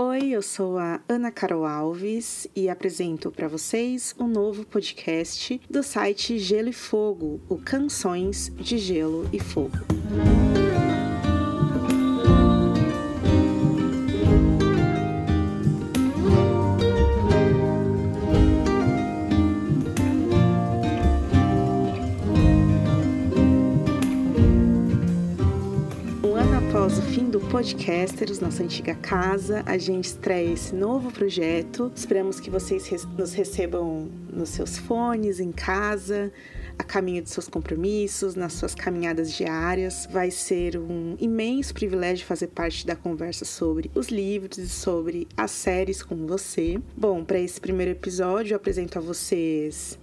Oi, eu sou a Ana Carol Alves e apresento para vocês um novo podcast do site Gelo e Fogo, o Canções de Gelo e Fogo. Podcasters, nossa antiga casa. A gente estreia esse novo projeto. Esperamos que vocês nos recebam nos seus fones, em casa, a caminho de seus compromissos, nas suas caminhadas diárias. Vai ser um imenso privilégio fazer parte da conversa sobre os livros e sobre as séries com você. Bom, para esse primeiro episódio, eu apresento a vocês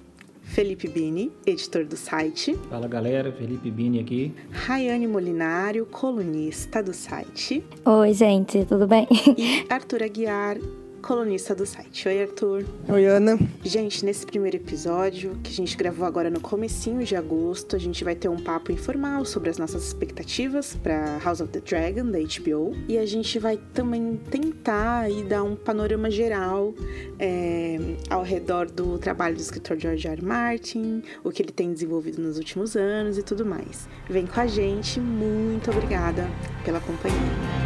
Felipe Bini, editor do site. Fala galera, Felipe Bini aqui. Rayane Molinário, colunista do site. Oi, gente, tudo bem? E Arthur Aguiar, colunista do site. Oi, Arthur. Oi, Ana. Gente, nesse primeiro episódio, que a gente gravou agora no comecinho de agosto, a gente vai ter um papo informal sobre as nossas expectativas para House of the Dragon, da HBO. E a gente vai também tentar aí dar um panorama geral é, ao redor do trabalho do escritor George R. R. Martin, o que ele tem desenvolvido nos últimos anos e tudo mais. Vem com a gente, muito obrigada pela companhia.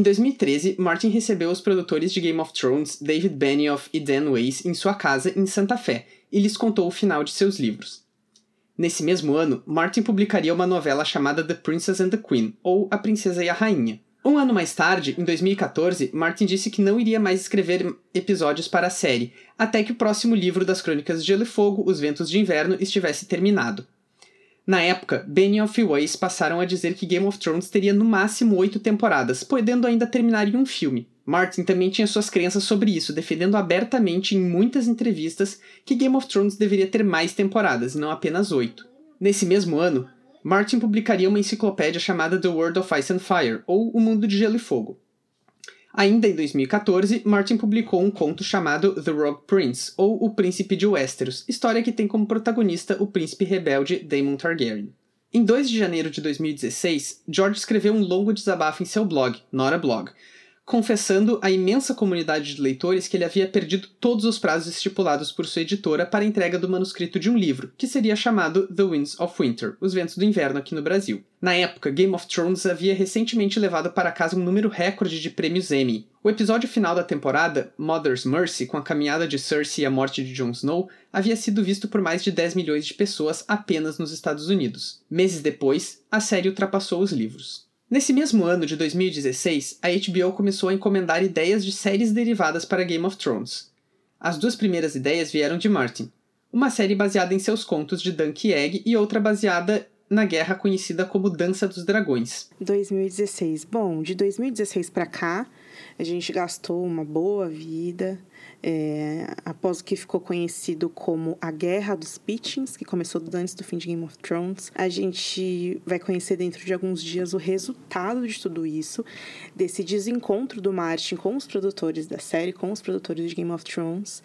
Em 2013, Martin recebeu os produtores de Game of Thrones, David Benioff e Dan Weiss, em sua casa em Santa Fé e lhes contou o final de seus livros. Nesse mesmo ano, Martin publicaria uma novela chamada The Princess and the Queen, ou A Princesa e a Rainha. Um ano mais tarde, em 2014, Martin disse que não iria mais escrever episódios para a série, até que o próximo livro das Crônicas de Gelo e Fogo, Os Ventos de Inverno, estivesse terminado. Na época, Benioff e Weiss passaram a dizer que Game of Thrones teria no máximo oito temporadas, podendo ainda terminar em um filme. Martin também tinha suas crenças sobre isso, defendendo abertamente em muitas entrevistas que Game of Thrones deveria ter mais temporadas, e não apenas oito. Nesse mesmo ano, Martin publicaria uma enciclopédia chamada The World of Ice and Fire, ou O Mundo de Gelo e Fogo. Ainda em 2014, Martin publicou um conto chamado The Rogue Prince, ou O Príncipe de Westeros, história que tem como protagonista o príncipe rebelde Daemon Targaryen. Em 2 de janeiro de 2016, George escreveu um longo desabafo em seu blog, Nora Blog, confessando à imensa comunidade de leitores que ele havia perdido todos os prazos estipulados por sua editora para a entrega do manuscrito de um livro, que seria chamado The Winds of Winter Os Ventos do Inverno aqui no Brasil. Na época, Game of Thrones havia recentemente levado para casa um número recorde de prêmios Emmy. O episódio final da temporada, Mother's Mercy, com a caminhada de Cersei e a morte de Jon Snow, havia sido visto por mais de 10 milhões de pessoas apenas nos Estados Unidos. Meses depois, a série ultrapassou os livros. Nesse mesmo ano de 2016, a HBO começou a encomendar ideias de séries derivadas para Game of Thrones. As duas primeiras ideias vieram de Martin, uma série baseada em seus contos de Dunk Egg e outra baseada na guerra conhecida como Dança dos Dragões. 2016. Bom, de 2016 para cá, a gente gastou uma boa vida é, após o que ficou conhecido como a Guerra dos Pitchings, que começou antes do fim de Game of Thrones. A gente vai conhecer dentro de alguns dias o resultado de tudo isso, desse desencontro do Martin com os produtores da série, com os produtores de Game of Thrones,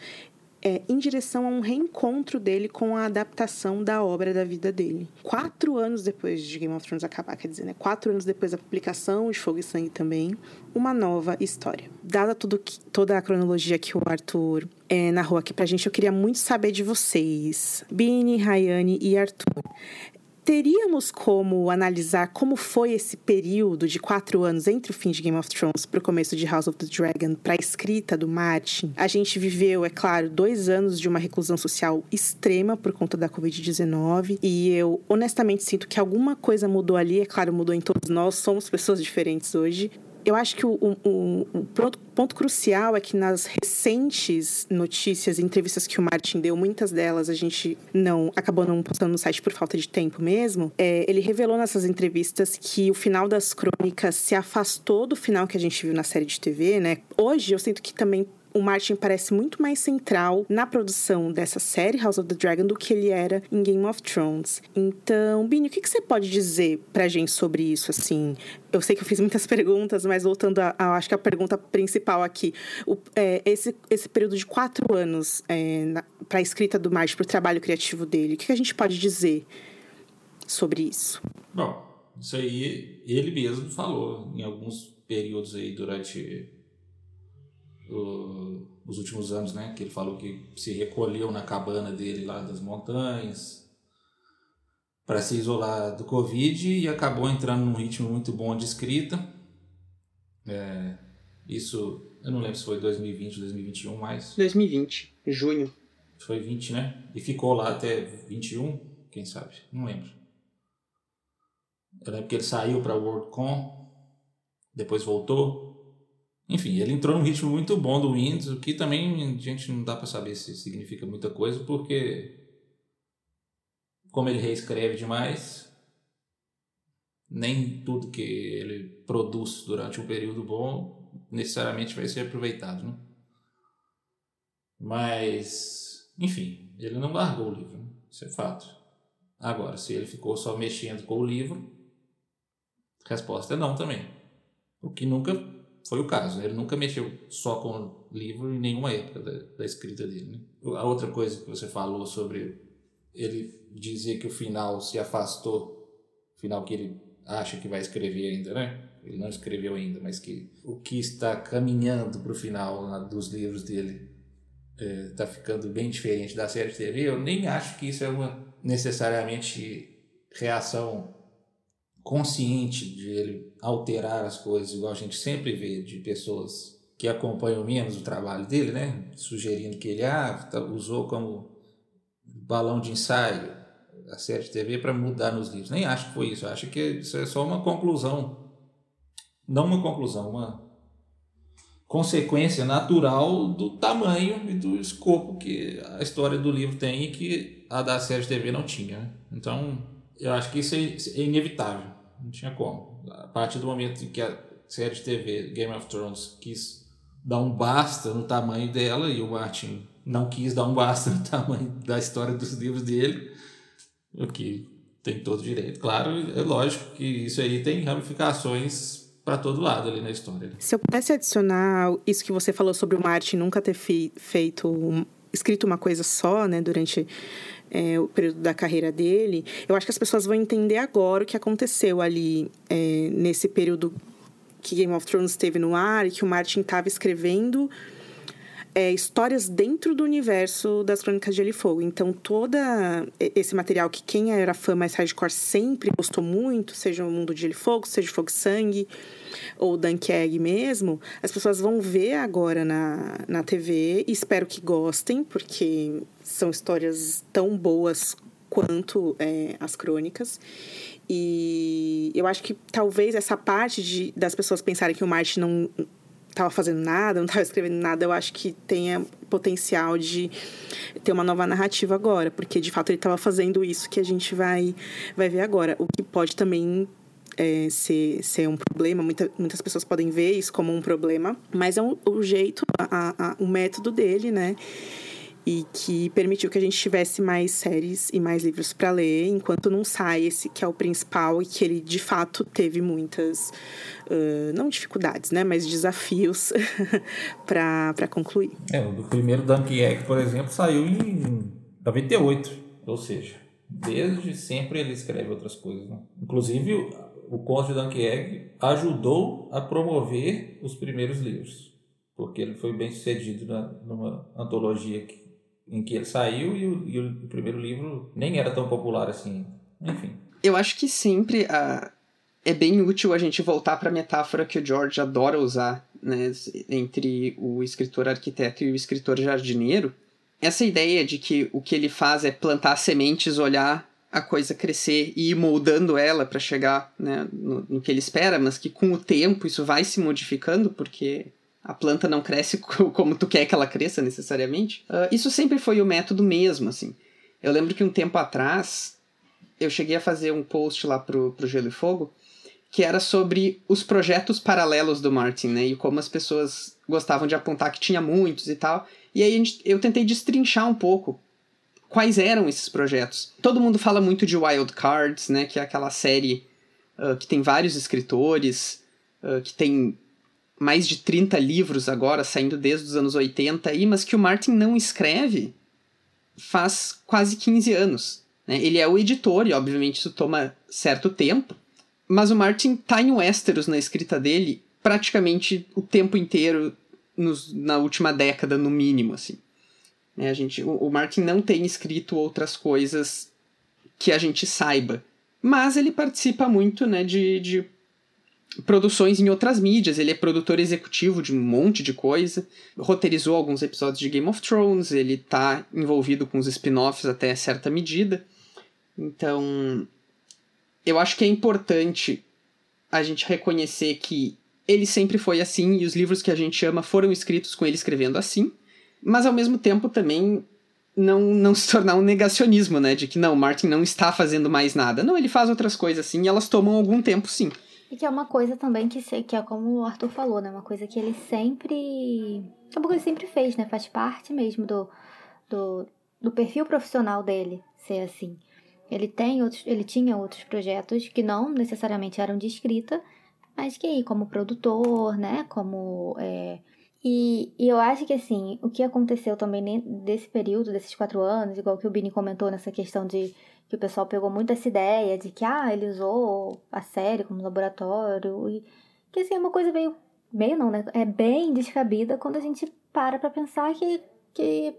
é, em direção a um reencontro dele com a adaptação da obra da vida dele. Quatro anos depois de Game of Thrones acabar, quer dizer, né? Quatro anos depois da publicação de Fogo e Sangue também, uma nova história. Dada tudo que, toda a cronologia que o Arthur é, narrou aqui pra gente, eu queria muito saber de vocês, Bini, Rayane e Arthur teríamos como analisar como foi esse período de quatro anos entre o fim de Game of Thrones para o começo de House of the Dragon, para a escrita do Martin. A gente viveu, é claro, dois anos de uma reclusão social extrema por conta da Covid-19 e eu honestamente sinto que alguma coisa mudou ali. É claro, mudou em todos nós, somos pessoas diferentes hoje, eu acho que o, o, o ponto, ponto, crucial é que nas recentes notícias, entrevistas que o Martin deu, muitas delas a gente não acabou não postando no site por falta de tempo mesmo. É, ele revelou nessas entrevistas que o final das crônicas se afastou do final que a gente viu na série de TV, né? Hoje eu sinto que também o Martin parece muito mais central na produção dessa série, House of the Dragon, do que ele era em Game of Thrones. Então, Bini, o que, que você pode dizer pra gente sobre isso, assim? Eu sei que eu fiz muitas perguntas, mas voltando a, a acho que a pergunta principal aqui. O, é, esse, esse período de quatro anos é, para a escrita do Martin, para o trabalho criativo dele, o que, que a gente pode dizer sobre isso? Bom, isso aí ele mesmo falou em alguns períodos aí durante o, os últimos anos, né? Que ele falou que se recolheu na cabana dele lá das montanhas para se isolar do Covid e acabou entrando num ritmo muito bom de escrita. É, isso, eu não lembro se foi 2020 ou 2021, mas. 2020, junho. Foi 20, né? E ficou lá até 21, quem sabe? Não lembro. Eu lembro que ele saiu para WorldCon, depois voltou. Enfim, ele entrou num ritmo muito bom do Windows, o que também a gente não dá para saber se significa muita coisa, porque como ele reescreve demais, nem tudo que ele produz durante um período bom necessariamente vai ser aproveitado, né? Mas, enfim, ele não largou o livro, né? isso é fato. Agora, se ele ficou só mexendo com o livro, resposta é não também. O que nunca foi o caso. Ele nunca mexeu só com livro em nenhuma época da, da escrita dele. Né? A outra coisa que você falou sobre ele dizer que o final se afastou, final que ele acha que vai escrever ainda, né? Ele não escreveu ainda, mas que o que está caminhando para o final dos livros dele está é, ficando bem diferente da série de TV. Eu nem acho que isso é uma necessariamente reação consciente de ele alterar as coisas, igual a gente sempre vê de pessoas que acompanham menos o trabalho dele, né? Sugerindo que ele ah, tá, usou como balão de ensaio a série de TV para mudar nos livros. Nem acho que foi isso. Acho que isso é só uma conclusão. Não uma conclusão, uma consequência natural do tamanho e do escopo que a história do livro tem e que a da série de TV não tinha. Né? Então, eu acho que isso é, é inevitável. Não tinha como. A partir do momento em que a série de TV Game of Thrones quis dar um basta no tamanho dela e o Martin não quis dar um basta no tamanho da história dos livros dele, o que tem todo direito. Claro, é lógico que isso aí tem ramificações para todo lado ali na história. Se eu pudesse adicionar isso que você falou sobre o Martin nunca ter feito escrito uma coisa só, né, durante é, o período da carreira dele, eu acho que as pessoas vão entender agora o que aconteceu ali é, nesse período que Game of Thrones esteve no ar e que o Martin estava escrevendo é, histórias dentro do universo das Crônicas de Gelo e Fogo. Então, todo esse material que quem era fã mais hardcore sempre gostou muito, seja o Mundo de Gelo e Fogo, seja Fogo e Sangue, ou Dunkirk mesmo, as pessoas vão ver agora na, na TV espero que gostem, porque são histórias tão boas quanto é, as crônicas. E eu acho que talvez essa parte de, das pessoas pensarem que o Martin não estava fazendo nada, não estava escrevendo nada, eu acho que tenha potencial de ter uma nova narrativa agora, porque de fato ele estava fazendo isso que a gente vai, vai ver agora. O que pode também é, ser, ser um problema, Muita, muitas pessoas podem ver isso como um problema, mas é um, o jeito, a, a, o método dele, né? E que permitiu que a gente tivesse mais séries e mais livros para ler, enquanto não sai esse que é o principal e que ele de fato teve muitas, uh, não dificuldades, né, mas desafios para concluir. É, o primeiro Dunkirk, por exemplo, saiu em 98, ou seja, desde sempre ele escreve outras coisas. Né? Inclusive, o Conde de Dunkirk ajudou a promover os primeiros livros, porque ele foi bem sucedido na, numa antologia que em que ele saiu e o, e o primeiro livro nem era tão popular assim. Enfim. Eu acho que sempre uh, é bem útil a gente voltar para a metáfora que o George adora usar né, entre o escritor arquiteto e o escritor jardineiro. Essa ideia de que o que ele faz é plantar sementes, olhar a coisa crescer e ir moldando ela para chegar né, no, no que ele espera, mas que com o tempo isso vai se modificando, porque a planta não cresce como tu quer que ela cresça necessariamente. Uh, isso sempre foi o método mesmo, assim. Eu lembro que um tempo atrás eu cheguei a fazer um post lá pro, pro Gelo e Fogo que era sobre os projetos paralelos do Martin, né? E como as pessoas gostavam de apontar que tinha muitos e tal. E aí gente, eu tentei destrinchar um pouco quais eram esses projetos. Todo mundo fala muito de Wild Cards, né, que é aquela série uh, que tem vários escritores, uh, que tem mais de 30 livros agora, saindo desde os anos 80, aí, mas que o Martin não escreve faz quase 15 anos. Né? Ele é o editor, e obviamente isso toma certo tempo, mas o Martin tá em Westeros na escrita dele praticamente o tempo inteiro nos, na última década, no mínimo, assim. Né? A gente, o, o Martin não tem escrito outras coisas que a gente saiba, mas ele participa muito né, de, de produções em outras mídias. Ele é produtor executivo de um monte de coisa, roteirizou alguns episódios de Game of Thrones, ele está envolvido com os spin-offs até certa medida. Então, eu acho que é importante a gente reconhecer que ele sempre foi assim e os livros que a gente ama foram escritos com ele escrevendo assim, mas ao mesmo tempo também não, não se tornar um negacionismo, né? De que não, Martin não está fazendo mais nada. Não, ele faz outras coisas assim e elas tomam algum tempo sim. E que é uma coisa também que, que é como o Arthur falou, né? Uma coisa que ele sempre. É coisa que ele sempre fez, né? Faz parte mesmo do, do, do perfil profissional dele ser assim. Ele tem outros, ele tinha outros projetos que não necessariamente eram de escrita, mas que aí, como produtor, né? Como. É... E, e eu acho que assim, o que aconteceu também desse período, desses quatro anos, igual que o Bini comentou nessa questão de que o pessoal pegou muito essa ideia de que, ah, ele usou a série como laboratório, e que assim, é uma coisa meio, meio não, né? É bem descabida quando a gente para pra pensar que, que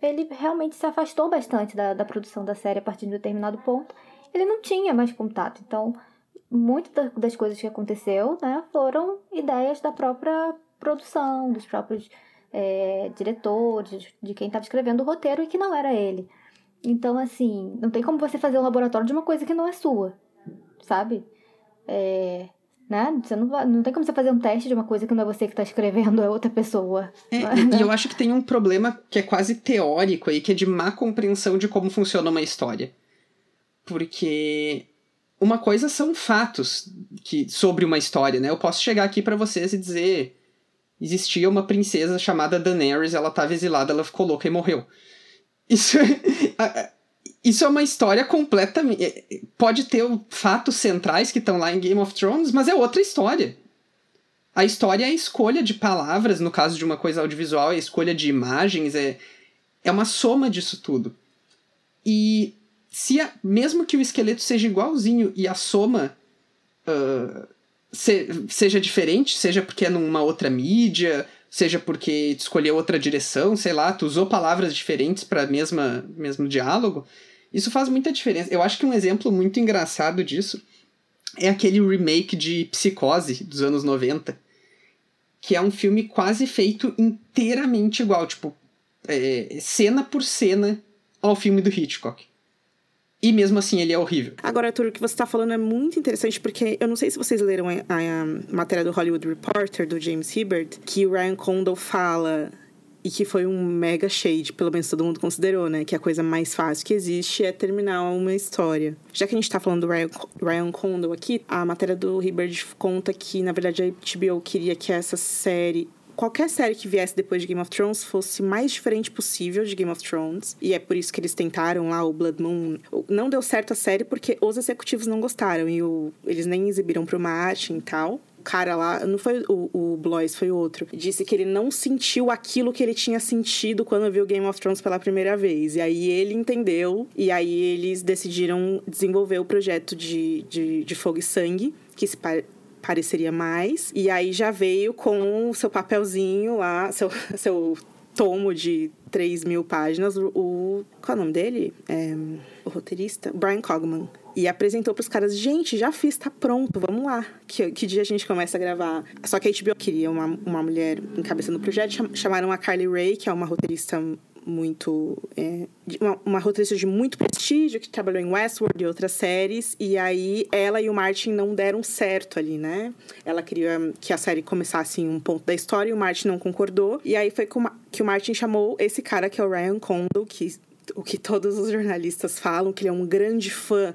ele realmente se afastou bastante da, da produção da série a partir de um determinado ponto. Ele não tinha mais contato, então muitas das coisas que aconteceu, né, foram ideias da própria produção, dos próprios é, diretores, de quem estava escrevendo o roteiro e que não era ele. Então, assim, não tem como você fazer um laboratório de uma coisa que não é sua, sabe? É, né? Você não, vai, não tem como você fazer um teste de uma coisa que não é você que está escrevendo, é outra pessoa. É, e, eu acho que tem um problema que é quase teórico aí, que é de má compreensão de como funciona uma história. Porque uma coisa são fatos que sobre uma história, né? Eu posso chegar aqui para vocês e dizer existia uma princesa chamada Daenerys, ela estava exilada, ela ficou louca e morreu. Isso, isso é uma história completamente. É, pode ter fatos centrais que estão lá em Game of Thrones, mas é outra história. A história é a escolha de palavras, no caso de uma coisa audiovisual, é a escolha de imagens, é, é uma soma disso tudo. E se a, mesmo que o esqueleto seja igualzinho e a soma uh, se, seja diferente, seja porque é numa outra mídia, seja porque tu escolheu outra direção, sei lá, tu usou palavras diferentes para mesma mesmo diálogo, isso faz muita diferença. Eu acho que um exemplo muito engraçado disso é aquele remake de Psicose dos anos 90, que é um filme quase feito inteiramente igual, tipo, é, cena por cena ao filme do Hitchcock. E mesmo assim ele é horrível. Agora, Arthur, o que você está falando é muito interessante, porque eu não sei se vocês leram a, a, a matéria do Hollywood Reporter, do James Hibbert, que o Ryan Condal fala e que foi um mega shade, pelo menos todo mundo considerou, né? Que a coisa mais fácil que existe é terminar uma história. Já que a gente tá falando do Ryan, Ryan Condal aqui, a matéria do Hibbert conta que, na verdade, a HBO queria que essa série qualquer série que viesse depois de Game of Thrones fosse mais diferente possível de Game of Thrones. E é por isso que eles tentaram lá o Blood Moon. Não deu certo a série porque os executivos não gostaram e o, eles nem exibiram pro Martin e tal o cara lá, não foi o, o Blois, foi outro, disse que ele não sentiu aquilo que ele tinha sentido quando viu Game of Thrones pela primeira vez. E aí ele entendeu, e aí eles decidiram desenvolver o projeto de, de, de Fogo e Sangue, que se pareceria mais. E aí já veio com o seu papelzinho lá, seu, seu tomo de 3 mil páginas, o. Qual é o nome dele? É, o roteirista? Brian Cogman. E apresentou pros caras, gente, já fiz, tá pronto, vamos lá. Que, que dia a gente começa a gravar? Só que a HBO queria uma, uma mulher encabeçando o projeto, chamaram a Carly Ray, que é uma roteirista muito. É, uma, uma roteirista de muito prestígio, que trabalhou em Westworld e outras séries, e aí ela e o Martin não deram certo ali, né? Ela queria que a série começasse em um ponto da história e o Martin não concordou, e aí foi que o Martin chamou esse cara que é o Ryan Condal, que o que todos os jornalistas falam, que ele é um grande fã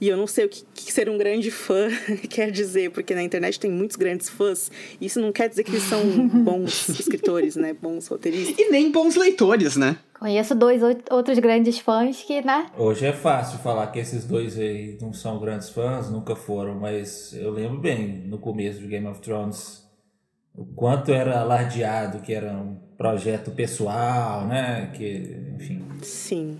E eu não sei o que, que ser um grande fã quer dizer, porque na internet tem muitos grandes fãs. E isso não quer dizer que eles são bons escritores, né? Bons roteiristas. E nem bons leitores, né? Conheço dois outros grandes fãs que, né? Hoje é fácil falar que esses dois aí não são grandes fãs, nunca foram, mas eu lembro bem, no começo de Game of Thrones, o quanto era alardeado que era um projeto pessoal, né? Que, enfim. Sim.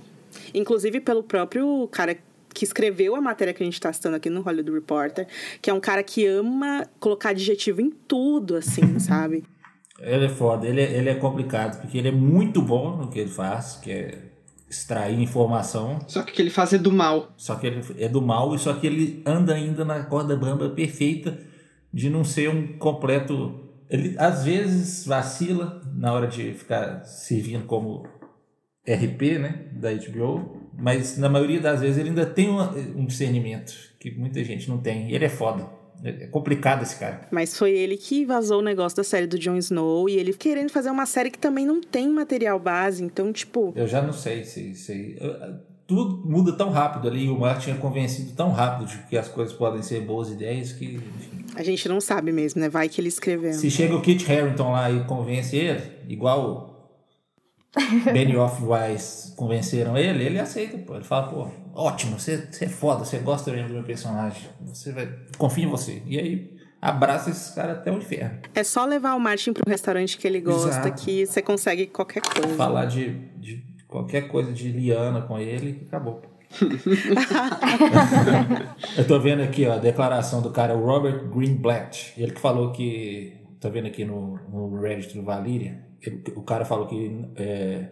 Inclusive pelo próprio cara que escreveu a matéria que a gente está citando aqui no Hollywood Reporter, que é um cara que ama colocar adjetivo em tudo, assim, sabe? Ele é foda, ele é, ele é complicado, porque ele é muito bom no que ele faz, que é extrair informação. Só que o que ele faz é do mal. Só que ele é do mal, e só que ele anda ainda na corda bamba perfeita de não ser um completo. Ele às vezes vacila na hora de ficar servindo como RP, né, da HBO, mas na maioria das vezes ele ainda tem um discernimento que muita gente não tem. E ele é foda. É complicado esse cara. Mas foi ele que vazou o negócio da série do Jon Snow e ele querendo fazer uma série que também não tem material base, então, tipo. Eu já não sei se. se tudo muda tão rápido ali, o Martin é convencido tão rápido de que as coisas podem ser boas ideias que. A gente não sabe mesmo, né? Vai que ele escreveu. Se chega o Kit Harington lá e convence ele, igual Benioff Weiss convenceram ele, ele aceita, pô. Ele fala, pô, ótimo, você, você é foda, você gosta mesmo do meu personagem. Você vai. Confia em você. E aí abraça esses caras até o inferno. É só levar o Martin pro restaurante que ele gosta Exato. que você consegue qualquer coisa. Falar de, de qualquer coisa de Liana com ele acabou. Eu tô vendo aqui ó, a declaração do cara, o Robert Greenblatt. Ele que falou que. Tô vendo aqui no, no Reddit do Valyria o cara falou que, é,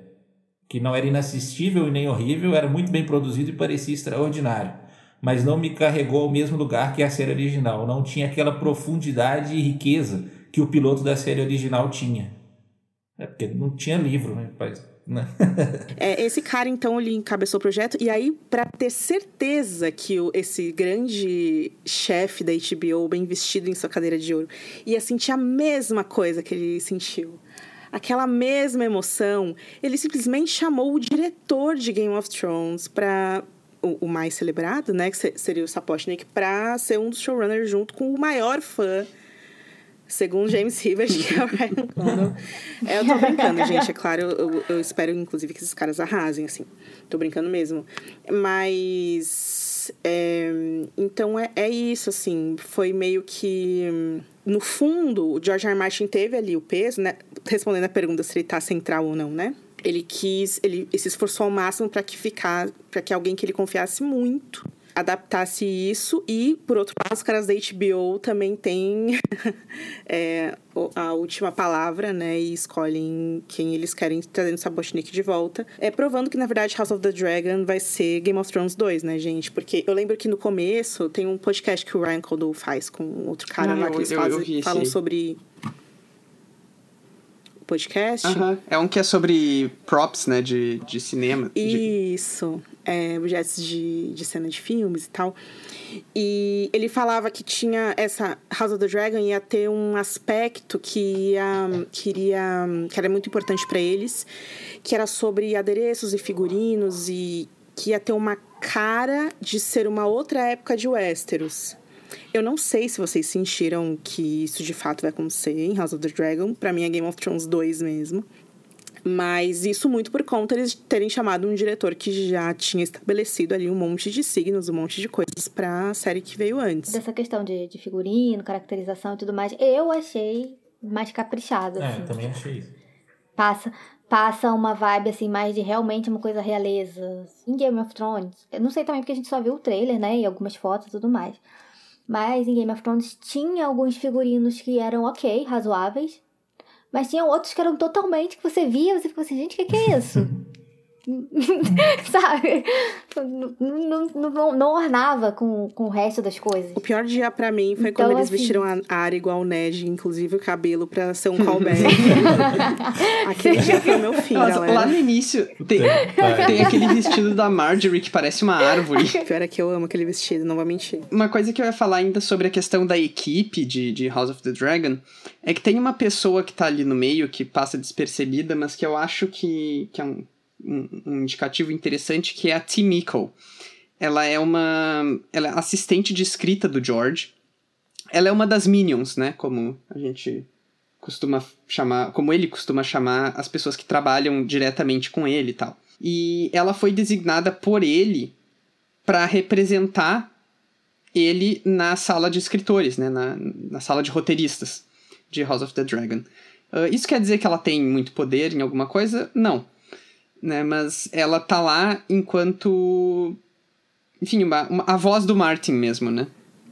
que não era inassistível e nem horrível, era muito bem produzido e parecia extraordinário. Mas não me carregou ao mesmo lugar que a série original. Não tinha aquela profundidade e riqueza que o piloto da série original tinha. É porque não tinha livro, né? é, esse cara, então, ele encabeçou o projeto. E aí, para ter certeza que o, esse grande chefe da HBO, bem vestido em sua cadeira de ouro, ia sentir a mesma coisa que ele sentiu aquela mesma emoção, ele simplesmente chamou o diretor de Game of Thrones para o, o, mais celebrado, né, que seria o Sapochnik, para ser um dos showrunners junto com o maior fã Segundo James Rivers, que é o Ryan Condon. É, eu tô brincando, gente. É claro, eu, eu, espero, inclusive, que esses caras arrasem, assim. Tô brincando mesmo. Mas. É, então é, é isso, assim. Foi meio que no fundo, o George R. R. Martin teve ali o peso, né? Respondendo a pergunta se ele tá central ou não, né? Ele quis, ele, ele se esforçou ao máximo para que ficar, para que alguém que ele confiasse muito adaptasse isso e por outro lado os caras da HBO também têm é, a última palavra né e escolhem quem eles querem trazendo Sabochnik de volta. É provando que na verdade House of the Dragon vai ser Game of Thrones 2 né gente? Porque eu lembro que no começo tem um podcast que o Ryan Condal faz com outro cara ah, lá que eles fazem, falam sobre podcast. É um que é sobre props, né, de, de cinema. Isso, de... é, objetos de, de cena de filmes e tal. E ele falava que tinha essa House of the Dragon ia ter um aspecto que ia, que, iria, que era muito importante para eles, que era sobre adereços e figurinos e que ia ter uma cara de ser uma outra época de Westeros. Eu não sei se vocês sentiram que isso de fato vai acontecer em House of the Dragon. Para mim é Game of Thrones 2 mesmo. Mas isso muito por conta eles terem chamado um diretor que já tinha estabelecido ali um monte de signos, um monte de coisas pra série que veio antes. Dessa questão de, de figurino, caracterização e tudo mais, eu achei mais caprichado. É, assim. também achei isso. Passa, passa uma vibe assim mais de realmente uma coisa realeza. Em Game of Thrones, eu não sei também porque a gente só viu o trailer, né, e algumas fotos e tudo mais. Mas em Game of Thrones tinha alguns figurinos que eram ok, razoáveis. Mas tinha outros que eram totalmente que você via, você ficou assim, gente, o que, que é isso? Sabe? Não, não, não, não, ornava com, com o resto das coisas. O pior dia para mim foi então, quando eles assim... vestiram a área igual o Ned, inclusive o cabelo pra ser um callback. aquele dia foi o meu fim, Nossa, galera. Lá no início tem, tem aquele vestido da Marjorie que parece uma árvore. O pior é que eu amo aquele vestido, não vou mentir. Uma coisa que eu ia falar ainda sobre a questão da equipe de, de House of the Dragon é que tem uma pessoa que tá ali no meio que passa despercebida, mas que eu acho que, que é um um, indicativo interessante que é a Timiko. Ela é uma ela é assistente de escrita do George. Ela é uma das minions, né? Como a gente costuma chamar, como ele costuma chamar as pessoas que trabalham diretamente com ele e tal. E ela foi designada por ele para representar ele na sala de escritores, né? Na, na sala de roteiristas de House of the Dragon. Uh, isso quer dizer que ela tem muito poder em alguma coisa? Não. Né? Mas ela tá lá enquanto. Enfim, uma, uma, a voz do Martin mesmo, né?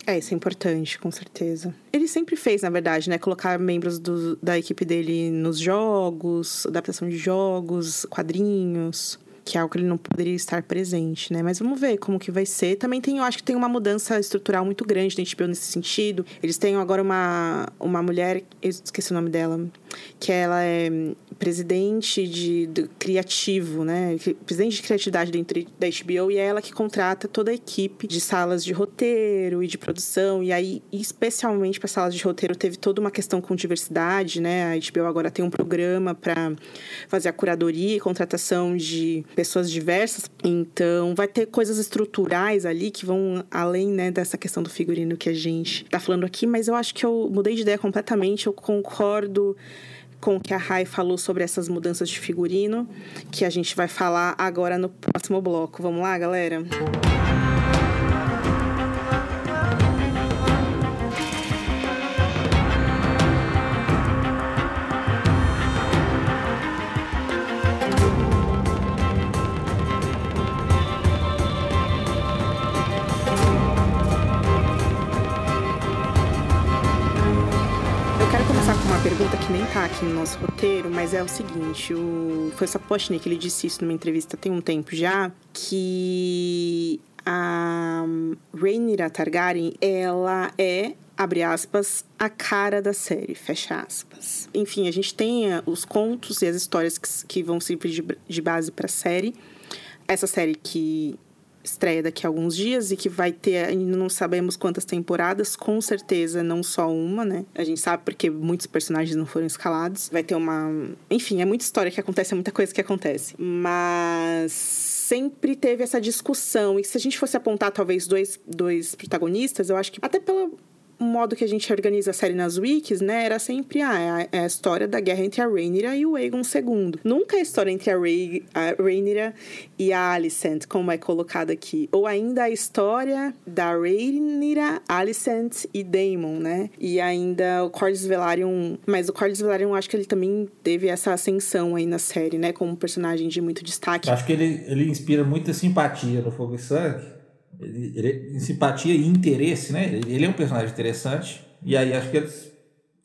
É, isso é importante, com certeza. Ele sempre fez, na verdade, né? Colocar membros do, da equipe dele nos jogos, adaptação de jogos, quadrinhos que é algo que ele não poderia estar presente, né? Mas vamos ver como que vai ser. Também tem, eu acho que tem uma mudança estrutural muito grande da HBO nesse sentido. Eles têm agora uma, uma mulher, eu esqueci o nome dela, que ela é presidente de, de criativo, né? Presidente de criatividade dentro da HBO e é ela que contrata toda a equipe de salas de roteiro e de produção. E aí, especialmente para salas de roteiro, teve toda uma questão com diversidade, né? A HBO agora tem um programa para fazer a curadoria e contratação de pessoas diversas. Então, vai ter coisas estruturais ali que vão além, né, dessa questão do figurino que a gente tá falando aqui, mas eu acho que eu mudei de ideia completamente. Eu concordo com o que a Rai falou sobre essas mudanças de figurino, que a gente vai falar agora no próximo bloco. Vamos lá, galera? Música que aqui no nosso roteiro, mas é o seguinte: o... foi o Sapochnik, ele disse isso numa entrevista tem um tempo já, que a Rhaenyra Targaryen, ela é abre aspas, a cara da série, fecha aspas. Enfim, a gente tem os contos e as histórias que, que vão servir de, de base para a série. Essa série que estreia daqui a alguns dias e que vai ter, ainda não sabemos quantas temporadas, com certeza não só uma, né? A gente sabe porque muitos personagens não foram escalados. Vai ter uma. Enfim, é muita história que acontece, é muita coisa que acontece. Mas sempre teve essa discussão. E se a gente fosse apontar talvez dois, dois protagonistas, eu acho que até pela modo que a gente organiza a série nas wikis, né, era sempre ah, é a história da guerra entre a Rhaenyra e o Aegon II. Nunca a história entre a, Rhae a Rhaenyra e a Alicent, como é colocado aqui. Ou ainda a história da Rhaenyra, Alicent e Daemon, né? E ainda o Corlys Velaryon... Mas o Corlys Velaryon, acho que ele também teve essa ascensão aí na série, né? Como personagem de muito destaque. Acho que ele, ele inspira muita simpatia no Fogo e Sangue ele, ele, simpatia e interesse, né? Ele é um personagem interessante. E aí acho que eles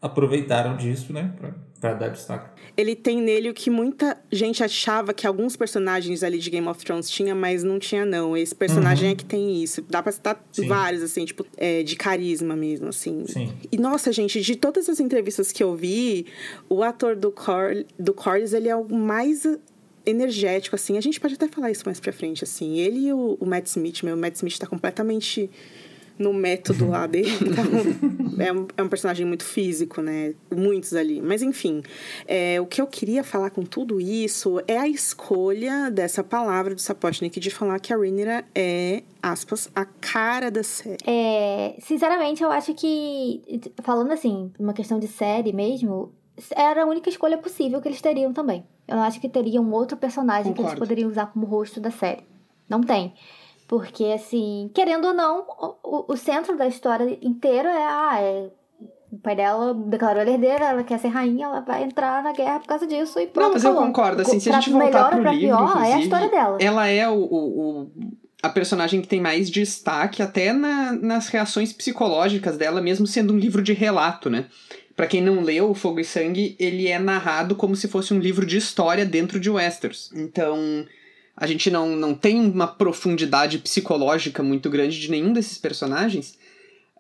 aproveitaram disso, né? Pra, pra dar destaque. Ele tem nele o que muita gente achava que alguns personagens ali de Game of Thrones tinha, mas não tinha, não. Esse personagem uhum. é que tem isso. Dá pra citar Sim. vários, assim, tipo, é, de carisma mesmo, assim. Sim. E, nossa, gente, de todas as entrevistas que eu vi, o ator do, Cor do Corlys, ele é o mais energético, assim. A gente pode até falar isso mais pra frente, assim. Ele e o, o Matt Smith, meu, o Matt Smith tá completamente no método lá dele. Então, é, um, é um personagem muito físico, né? Muitos ali. Mas, enfim, é, o que eu queria falar com tudo isso é a escolha dessa palavra do Sapotnik de falar que a Rhaenyra é, aspas, a cara da série. É, sinceramente, eu acho que, falando assim, uma questão de série mesmo, era a única escolha possível que eles teriam também. Eu acho que teria um outro personagem Concordo. que eles poderiam usar como rosto da série. Não tem. Porque, assim, querendo ou não, o, o centro da história inteira é, ah, é o pai dela declarou ela herdeira, ela quer ser rainha, ela vai entrar na guerra por causa disso e pronto. Não, mas eu concordo, assim, se a gente voltar pro livro, pior, é a história dela. Ela é o, o, o, a personagem que tem mais destaque até na, nas reações psicológicas dela, mesmo sendo um livro de relato, né? Para quem não leu Fogo e Sangue, ele é narrado como se fosse um livro de história dentro de Westeros. Então, a gente não, não tem uma profundidade psicológica muito grande de nenhum desses personagens,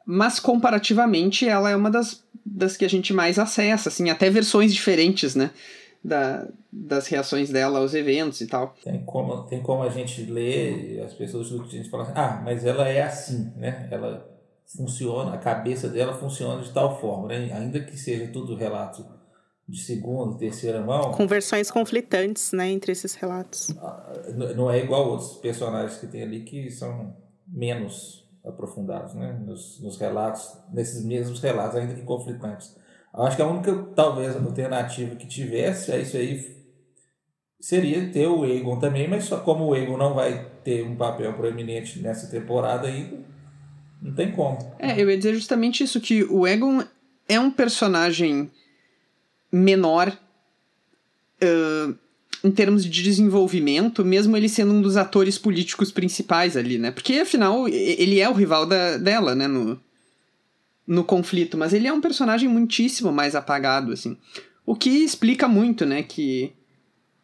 mas comparativamente ela é uma das, das que a gente mais acessa, assim, até versões diferentes, né? Da, das reações dela aos eventos e tal. Tem como, tem como a gente ler as pessoas a gente fala assim, ah, mas ela é assim, né? Ela funciona, a cabeça dela funciona de tal forma, né? ainda que seja tudo relato de segunda, terceira mão. Com versões conflitantes, né, entre esses relatos. Ah, não é igual outros personagens que tem ali que são menos aprofundados, né? Nos, nos relatos, nesses mesmos relatos, ainda que conflitantes. Acho que a única, talvez, alternativa que tivesse é isso aí seria ter o Egon também, mas só como o Egon não vai ter um papel proeminente nessa temporada ainda, não tem como. É, eu ia dizer justamente isso, que o Egon é um personagem menor uh, em termos de desenvolvimento, mesmo ele sendo um dos atores políticos principais ali, né? Porque, afinal, ele é o rival da, dela, né? No, no conflito, mas ele é um personagem muitíssimo mais apagado, assim. O que explica muito, né? Que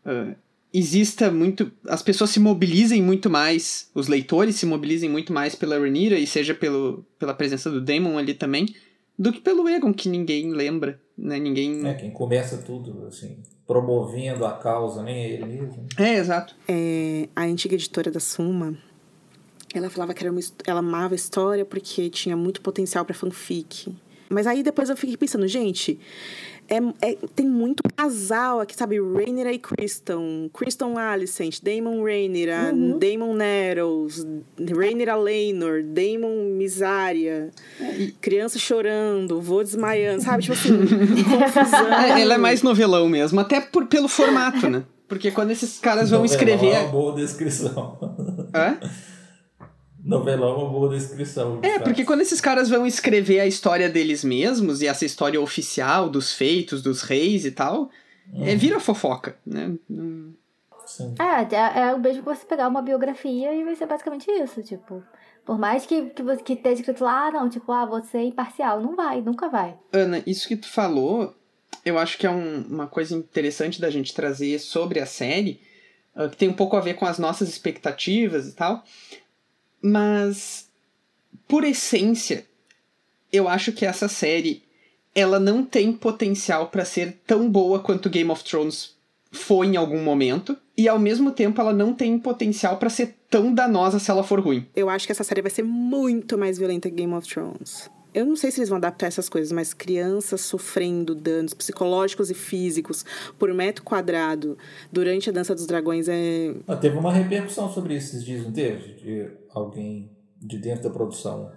uh, exista muito. As pessoas se mobilizem muito mais, os leitores se mobilizem muito mais pela Rhaenyra e seja pelo, pela presença do Daemon ali também, do que pelo Egon, que ninguém lembra, né? Ninguém. É, quem começa tudo, assim, promovendo a causa, nem ele mesmo. É, exato. É, a antiga editora da Suma, ela falava que era uma, ela amava a história porque tinha muito potencial para fanfic. Mas aí depois eu fiquei pensando, gente, é, é, tem muito casal aqui, sabe? Rainer e Kristen, Kristen Alicent, Damon Rainer, uhum. Damon Nettles, Rainer Lainor, Damon Misária, criança chorando, vou desmaiando, sabe? Tipo assim, confusão. É, ela é mais novelão mesmo, até por, pelo formato, né? Porque quando esses caras vão escrever. É uma boa descrição. Hã? Novelão é uma boa descrição. É, porque quando esses caras vão escrever a história deles mesmos, e essa história oficial dos feitos, dos reis e tal, é, uhum. vira fofoca, né? Sim. É, é, é o mesmo que você pegar uma biografia e vai ser basicamente isso, tipo... Por mais que, que, você, que esteja escrito lá, ah, não, tipo, ah, você é imparcial. Não vai, nunca vai. Ana, isso que tu falou, eu acho que é um, uma coisa interessante da gente trazer sobre a série, uh, que tem um pouco a ver com as nossas expectativas e tal. Mas, por essência, eu acho que essa série ela não tem potencial para ser tão boa quanto Game of Thrones foi em algum momento, e ao mesmo tempo ela não tem potencial para ser tão danosa se ela for ruim. Eu acho que essa série vai ser muito mais violenta que Game of Thrones. Eu não sei se eles vão adaptar essas coisas, mas crianças sofrendo danos psicológicos e físicos por metro quadrado durante a Dança dos Dragões é. Ah, teve uma repercussão sobre isso esses dias, não teve? De alguém de dentro da produção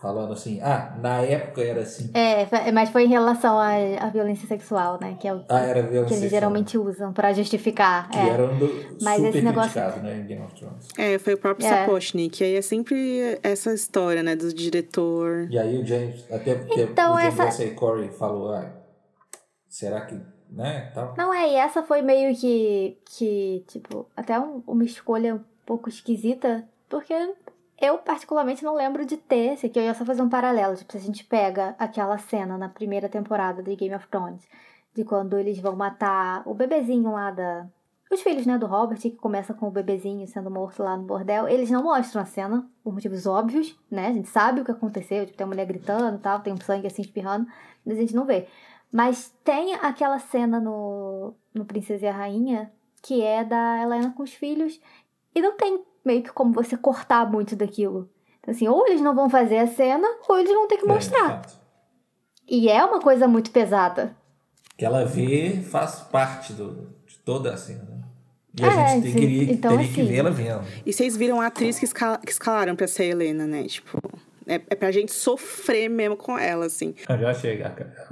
falando assim, ah, na época era assim. É, mas foi em relação à, à violência sexual, né? Que é o ah, era violência que eles geralmente usam para justificar. Que é. era um do, mas super esse negócio... né, em Game of Thrones. É, foi o próprio é. Sapochnik, aí é sempre essa história, né, do diretor. E aí o James, até porque então, o James essa... Corey falou, ah, será que né, tal. Não é, e essa foi meio que, que tipo, até um, uma escolha um pouco esquisita, porque eu, particularmente, não lembro de ter esse aqui. Eu ia só fazer um paralelo. Tipo, se a gente pega aquela cena na primeira temporada de Game of Thrones, de quando eles vão matar o bebezinho lá da. Os filhos, né, do Robert, que começa com o bebezinho sendo morto lá no bordel. Eles não mostram a cena, por motivos óbvios, né? A gente sabe o que aconteceu. Tipo, tem a mulher gritando e tal, tem um sangue assim espirrando, mas a gente não vê. Mas tem aquela cena no, no Princesa e a Rainha, que é da Helena com os filhos, e não tem meio que como você cortar muito daquilo. Então, assim, ou eles não vão fazer a cena, ou eles vão ter que é, mostrar. É, e é uma coisa muito pesada. Que ela vê faz parte do, de toda a cena, né? E a é, gente tem, queria, então, teria assim, que ver ela vendo. E vocês viram a atriz que, escal, que escalaram pra ser a Helena, né? Tipo, é, é pra gente sofrer mesmo com ela, assim. Eu já achei.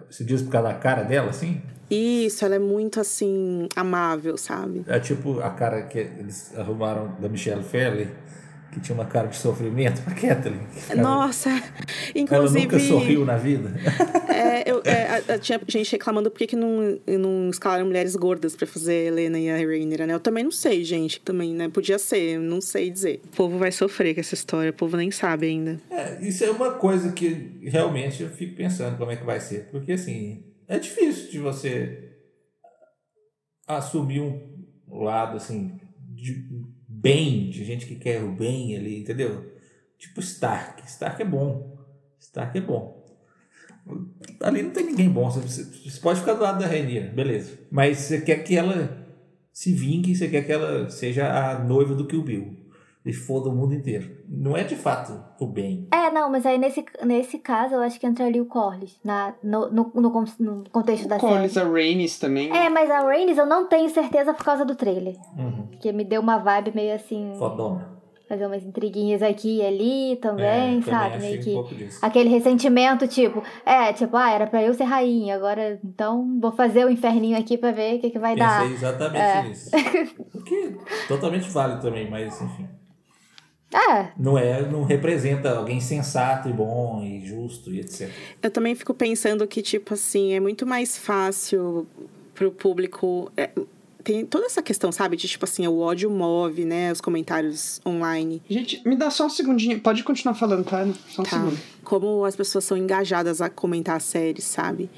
Você diz por causa da cara dela, assim? Isso, ela é muito assim, amável, sabe? É tipo a cara que eles arrumaram da Michelle Fairley, que tinha uma cara de sofrimento pra Kathleen. Nossa, inclusive. Ela nunca sorriu na vida. É, eu, é, tinha gente reclamando por que, que não, não escalaram mulheres gordas pra fazer a Helena e a Rainer, né? Eu também não sei, gente. Também, né? Podia ser, não sei dizer. O povo vai sofrer com essa história, o povo nem sabe ainda. É, isso é uma coisa que realmente eu fico pensando como é que vai ser. Porque assim é difícil de você assumir um lado assim de bem, de gente que quer o bem ali, entendeu? Tipo Stark. Stark é bom. Stark é bom. Ali não tem ninguém bom. Você, pode ficar do lado da Rainha, beleza. Mas você quer que ela se vingue, você quer que ela seja a noiva do Kill Bill. E foda o mundo inteiro. Não é de fato o bem. É, não, mas aí nesse, nesse caso eu acho que entraria o Corlys na, no, no, no, no contexto da Corlys, série. a Rhaenys também. É, mas a Rhaenys eu não tenho certeza por causa do trailer. Uhum. Porque me deu uma vibe meio assim. Fodona. Fazer umas intriguinhas aqui e ali também, É, sabe? achei Meio um que. pouco disso. Aquele ressentimento, tipo, é, tipo, ah, era pra eu ser rainha, agora então vou fazer o inferninho aqui pra ver o que, que vai dar. Pensei exatamente É. nisso. O que é totalmente válido também, mas enfim. Ah, É, Não é, não representa alguém sensato e bom e justo e etc. Eu também fico pensando que, tipo assim, é muito mais fácil pro público. é, tem toda essa questão, sabe? De, tipo assim, o ódio move, né? Os comentários online. Gente, me dá só um segundinho. Pode continuar falando, tá? Só um Tá. segundo. Como as pessoas são engajadas a comentar a série, sabe?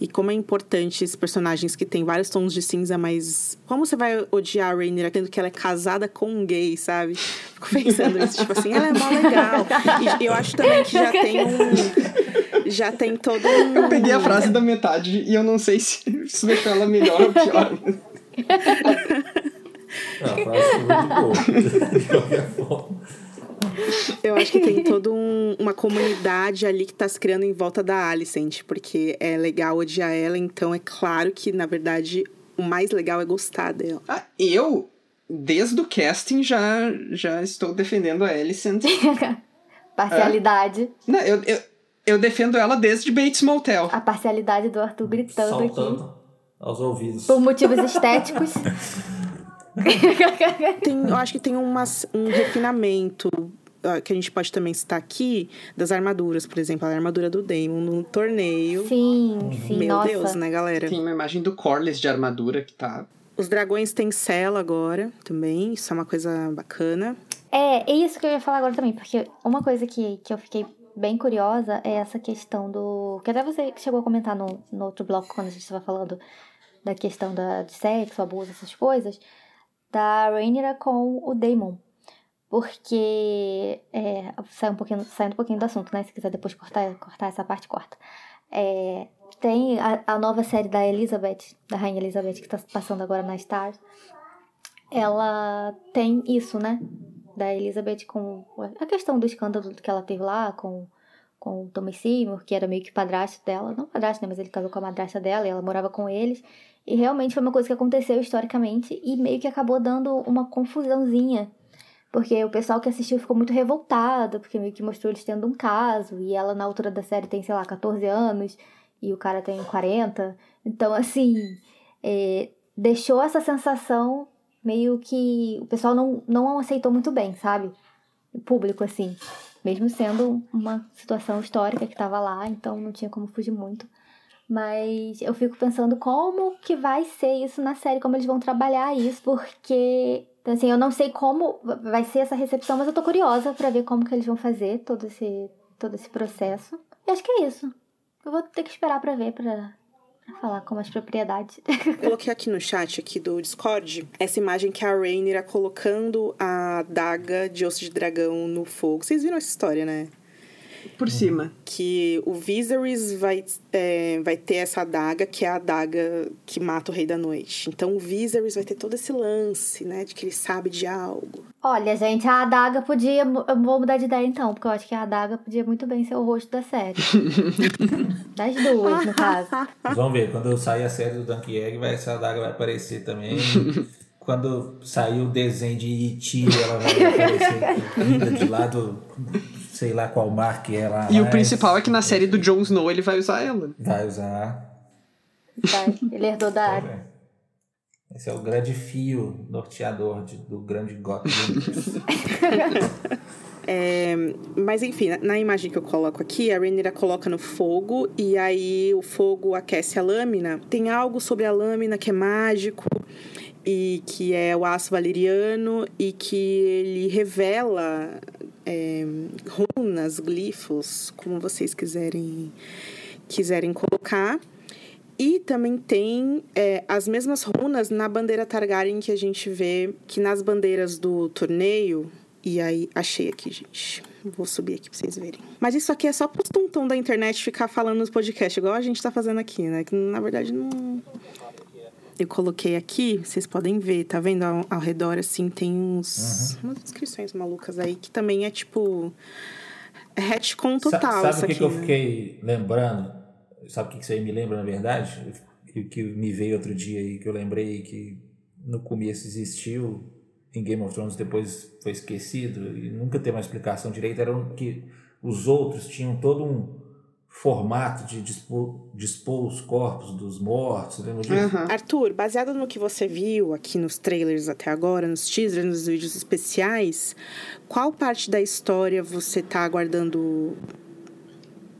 E como é importante esses personagens que têm vários tons de cinza, mas como você vai odiar a Rhaenyra tendo que ela é casada com um gay, sabe? Fico pensando isso, tipo assim, ela é mó legal. E eu acho também que já tem um. Já tem todo um. Eu peguei a frase da metade e eu não sei se isso deixou ela melhor ou pior. É uma frase muito boa. Eu acho que tem toda um- uma comunidade ali que tá se criando em volta da Alicent, porque é legal odiar ela, então é claro que, na verdade, o mais legal é gostar dela. Ah, eu, desde o casting, já, já estou defendendo a Alicent. parcialidade. Não, eu, eu, eu defendo ela desde Bates Motel. A parcialidade do Arthur gritando aqui. Saltando aos ouvidos. Por motivos estéticos. Tem, eu acho que tem umas, um refinamento ah, que a gente pode também citar aqui das armaduras, por exemplo, a armadura do Daemon no torneio. Sim, sim, Meu nossa. Deus, né, galera? Tem uma imagem do Corlys de armadura que tá. Os dragões têm cela agora também, isso é uma coisa bacana. É, é isso que eu ia falar agora também, porque uma coisa que, que eu fiquei bem curiosa é essa questão do. Que até você chegou a comentar no, no outro bloco, quando a gente estava falando da questão da, de sexo, abuso, essas coisas, da Rhaenyra com o Daemon. Porque. É, sai um pouquinho, saindo um pouquinho do assunto, né? Se quiser depois cortar, cortar essa parte, corta. É, tem a, a nova série da Elizabeth, da Rainha Elizabeth, que tá passando agora na Stars. Ela tem isso, né? da Elizabeth com a questão do escândalo que ela teve lá com, com o Thomas Seymour, que era meio que padrasto dela. Não padrasto, né? Mas ele casou com a madrasta dela e ela morava com eles. E realmente foi uma coisa que aconteceu historicamente e meio que acabou dando uma confusãozinha. Porque o pessoal que assistiu ficou muito revoltado, porque meio que mostrou eles tendo um caso. E ela, na altura da série, tem, sei lá, 14 anos e o cara tem 40. Então, assim, é, deixou essa sensação meio que o pessoal não, não aceitou muito bem, sabe? O público, assim. Mesmo sendo uma situação histórica que tava lá, então não tinha como fugir muito. Mas eu fico pensando como que vai ser isso na série, como eles vão trabalhar isso, porque, assim, eu não sei como vai ser essa recepção, mas eu tô curiosa pra ver como que eles vão fazer todo esse, todo esse processo. E acho que é isso. Eu vou ter que esperar pra ver, pra falar com mais propriedade. Coloquei aqui no chat aqui do Discord essa imagem que a Rhaenyra colocando a daga de osso de dragão no fogo. Vocês viram essa história, né? Por cima. Que o Viserys vai, é, vai ter essa adaga, que é a adaga que mata o Rei da Noite. Então o Viserys vai ter todo esse lance, né? De que ele sabe de algo. Olha, gente, a adaga podia. Eu vou mudar de ideia então, porque eu acho que a adaga podia muito bem ser o rosto da série. das duas, no caso. Vão ver, quando sair a série do Dunk Egg, vai, essa adaga vai aparecer também. quando sair o desenho de Iti, ela vai aparecer de lado, sei lá qual mar que é lá. E o principal é que na série do Jon Snow ele vai usar ela. Vai usar. Vai, ele herdou da área. Esse é o grande fio norteador de- do grande Gotham. É, mas enfim, na, na imagem que eu coloco aqui, a Rhaenyra coloca no fogo e aí o fogo aquece a lâmina. Tem algo sobre a lâmina que é mágico e que é o aço valeriano e que ele revela é, runas, glifos, como vocês quiserem quiserem colocar. E também tem é, as mesmas runas na bandeira Targaryen que a gente vê que nas bandeiras do torneio. E aí, achei aqui, gente. Vou subir aqui pra vocês verem. Mas isso aqui é só pro tum da internet ficar falando nos podcasts, igual a gente tá fazendo aqui, né? Que na verdade não. Eu coloquei aqui, vocês podem ver, tá vendo ao, ao redor, assim, tem uns, uhum. umas inscrições malucas aí, que também é tipo. Retcon total. Sa sabe o que, aqui, que eu né? fiquei lembrando? Sabe o que isso aí me lembra, na verdade? Que, que me veio outro dia aí, que eu lembrei que no começo existiu em Game of Thrones, depois foi esquecido e nunca tem uma explicação direita. Era que os outros tinham todo um formato de dispor, dispor os corpos dos mortos, lembra disso? Uhum. Arthur, baseado no que você viu aqui nos trailers até agora, nos teasers, nos vídeos especiais, qual parte da história você tá aguardando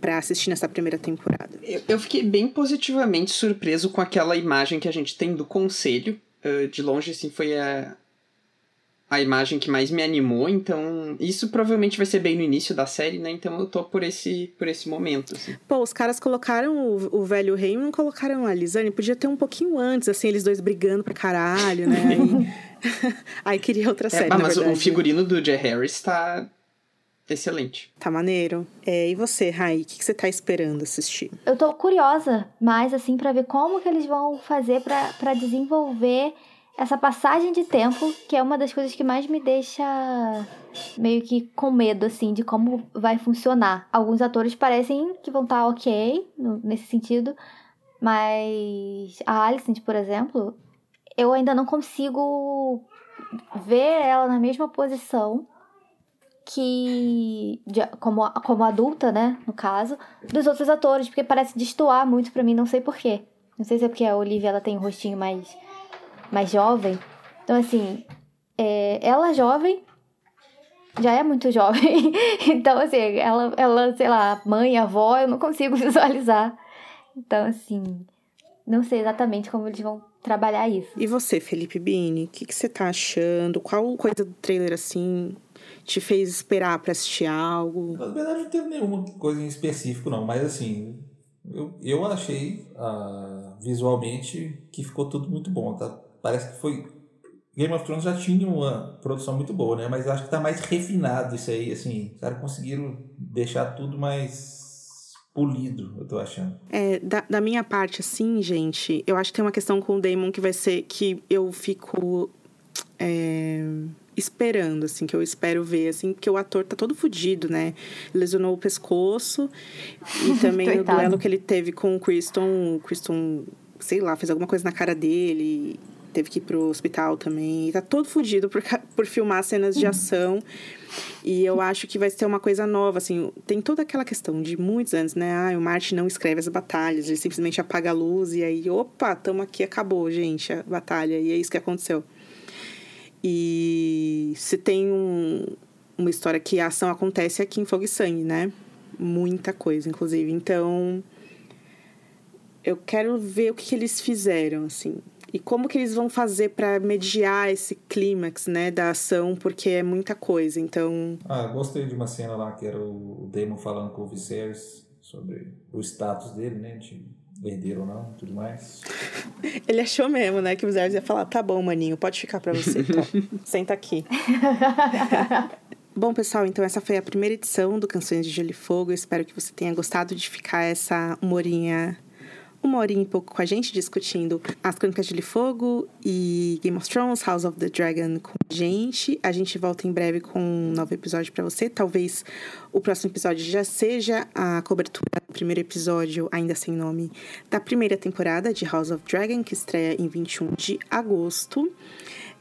para assistir nessa primeira temporada? Eu, eu, fiquei bem positivamente surpreso com aquela imagem que a gente tem do conselho. Uh, de longe, assim, foi a, a imagem que mais me animou, então isso provavelmente vai ser bem no início da série, né? Então eu tô por esse, por esse momento. Assim. Pô, os caras colocaram o, o velho rei, não colocaram a Lisane, podia ter um pouquinho antes, assim, eles dois brigando pra caralho, né? Aí, aí queria outra é, série. mas o figurino do Jay Harris tá excelente. Tá maneiro. É, e você, Rai, o que, que você tá esperando assistir? Eu tô curiosa mais, assim, para ver como que eles vão fazer para desenvolver essa passagem de tempo, que é uma das coisas que mais me deixa meio que com medo, assim, de como vai funcionar. Alguns atores parecem que vão estar tá ok nesse sentido, mas a Alicent, por exemplo, eu ainda não consigo ver ela na mesma posição que de, como, como adulta, né, no caso, dos outros atores, porque parece destoar muito para mim, não sei porquê. Não sei se é porque a Olivia ela tem um rostinho mais mais jovem. Então, assim, é, ela jovem já é muito jovem. então, assim, ela, ela, sei lá, mãe, avó, eu não consigo visualizar. Então, assim, não sei exatamente como eles vão trabalhar isso. E você, Felipe Bini, o que, que você tá achando? Qual coisa do trailer, assim, te fez esperar pra assistir algo? Na verdade, não teve nenhuma coisa em específico, não. Mas, assim, eu, eu achei uh, visualmente que ficou tudo muito bom, tá? Parece que foi. Game of Thrones já tinha uma produção muito boa, né? Mas acho que tá mais refinado isso aí, assim. Os caras conseguiram deixar tudo mais polido, eu tô achando. É, da, da minha parte, assim, gente, eu acho que tem uma questão com o Damon que vai ser que eu fico. É, esperando, assim, que eu espero ver, assim, porque o ator tá todo fudido, né? Lesionou o pescoço e também o duelo que ele teve com o Kristen, o Kristen, sei lá, fez alguma coisa na cara dele teve que ir pro hospital também. E tá todo fudido por, por filmar cenas de ação. E eu acho que vai ser uma coisa nova, assim. Tem toda aquela questão de muitos anos, né? Ah, o Martin não escreve as batalhas, ele simplesmente apaga a luz e aí, opa, tamo aqui, acabou, gente, a batalha. E é isso que aconteceu. E se tem um, uma história que a ação acontece aqui em Fogo e Sangue, né? Muita coisa, inclusive. Então, eu quero ver o que, que eles fizeram, assim e como que eles vão fazer para mediar esse clímax, né, da ação, porque é muita coisa, então... Ah, gostei de uma cena lá que era o Damon falando com o Viserys sobre o status dele, né, de herdeiro ou não, tudo mais. Ele achou mesmo, né, que o Viserys ia falar, tá bom, maninho, pode ficar para você, então. Senta aqui. Bom, pessoal, então essa foi a primeira edição do Canções de Gelo e Fogo. Eu espero que você tenha gostado de ficar essa humorinha uma horinha e pouco com a gente discutindo as Crônicas de Fogo e Game of Thrones, House of the Dragon com a gente. A gente volta em breve com um novo episódio para você. Talvez o próximo episódio já seja a cobertura do primeiro episódio, ainda sem nome, da primeira temporada de House of Dragon, que estreia em 21 de agosto.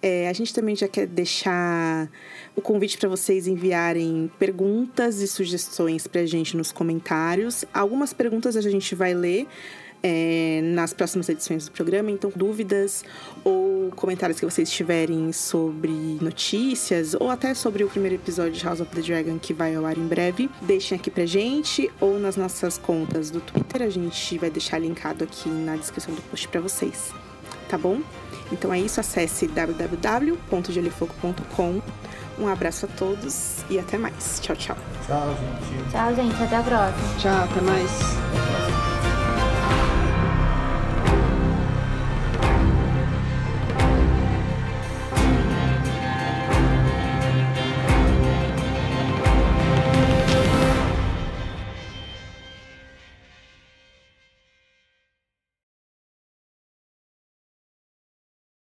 É, a gente também já quer deixar o convite para vocês enviarem perguntas e sugestões para a gente nos comentários. Algumas perguntas a gente vai ler é, nas próximas edições do programa. Então, dúvidas ou comentários que vocês tiverem sobre notícias ou até sobre o primeiro episódio de House of the Dragon que vai ao ar em breve, deixem aqui pra gente ou nas nossas contas do Twitter. A gente vai deixar linkado aqui na descrição do post para vocês. Tá bom? Então é isso, acesse www.gelifogo.com. Um abraço a todos e até mais. Tchau, tchau. Tchau, gente. Tchau, gente. Até a próxima. Tchau, até mais.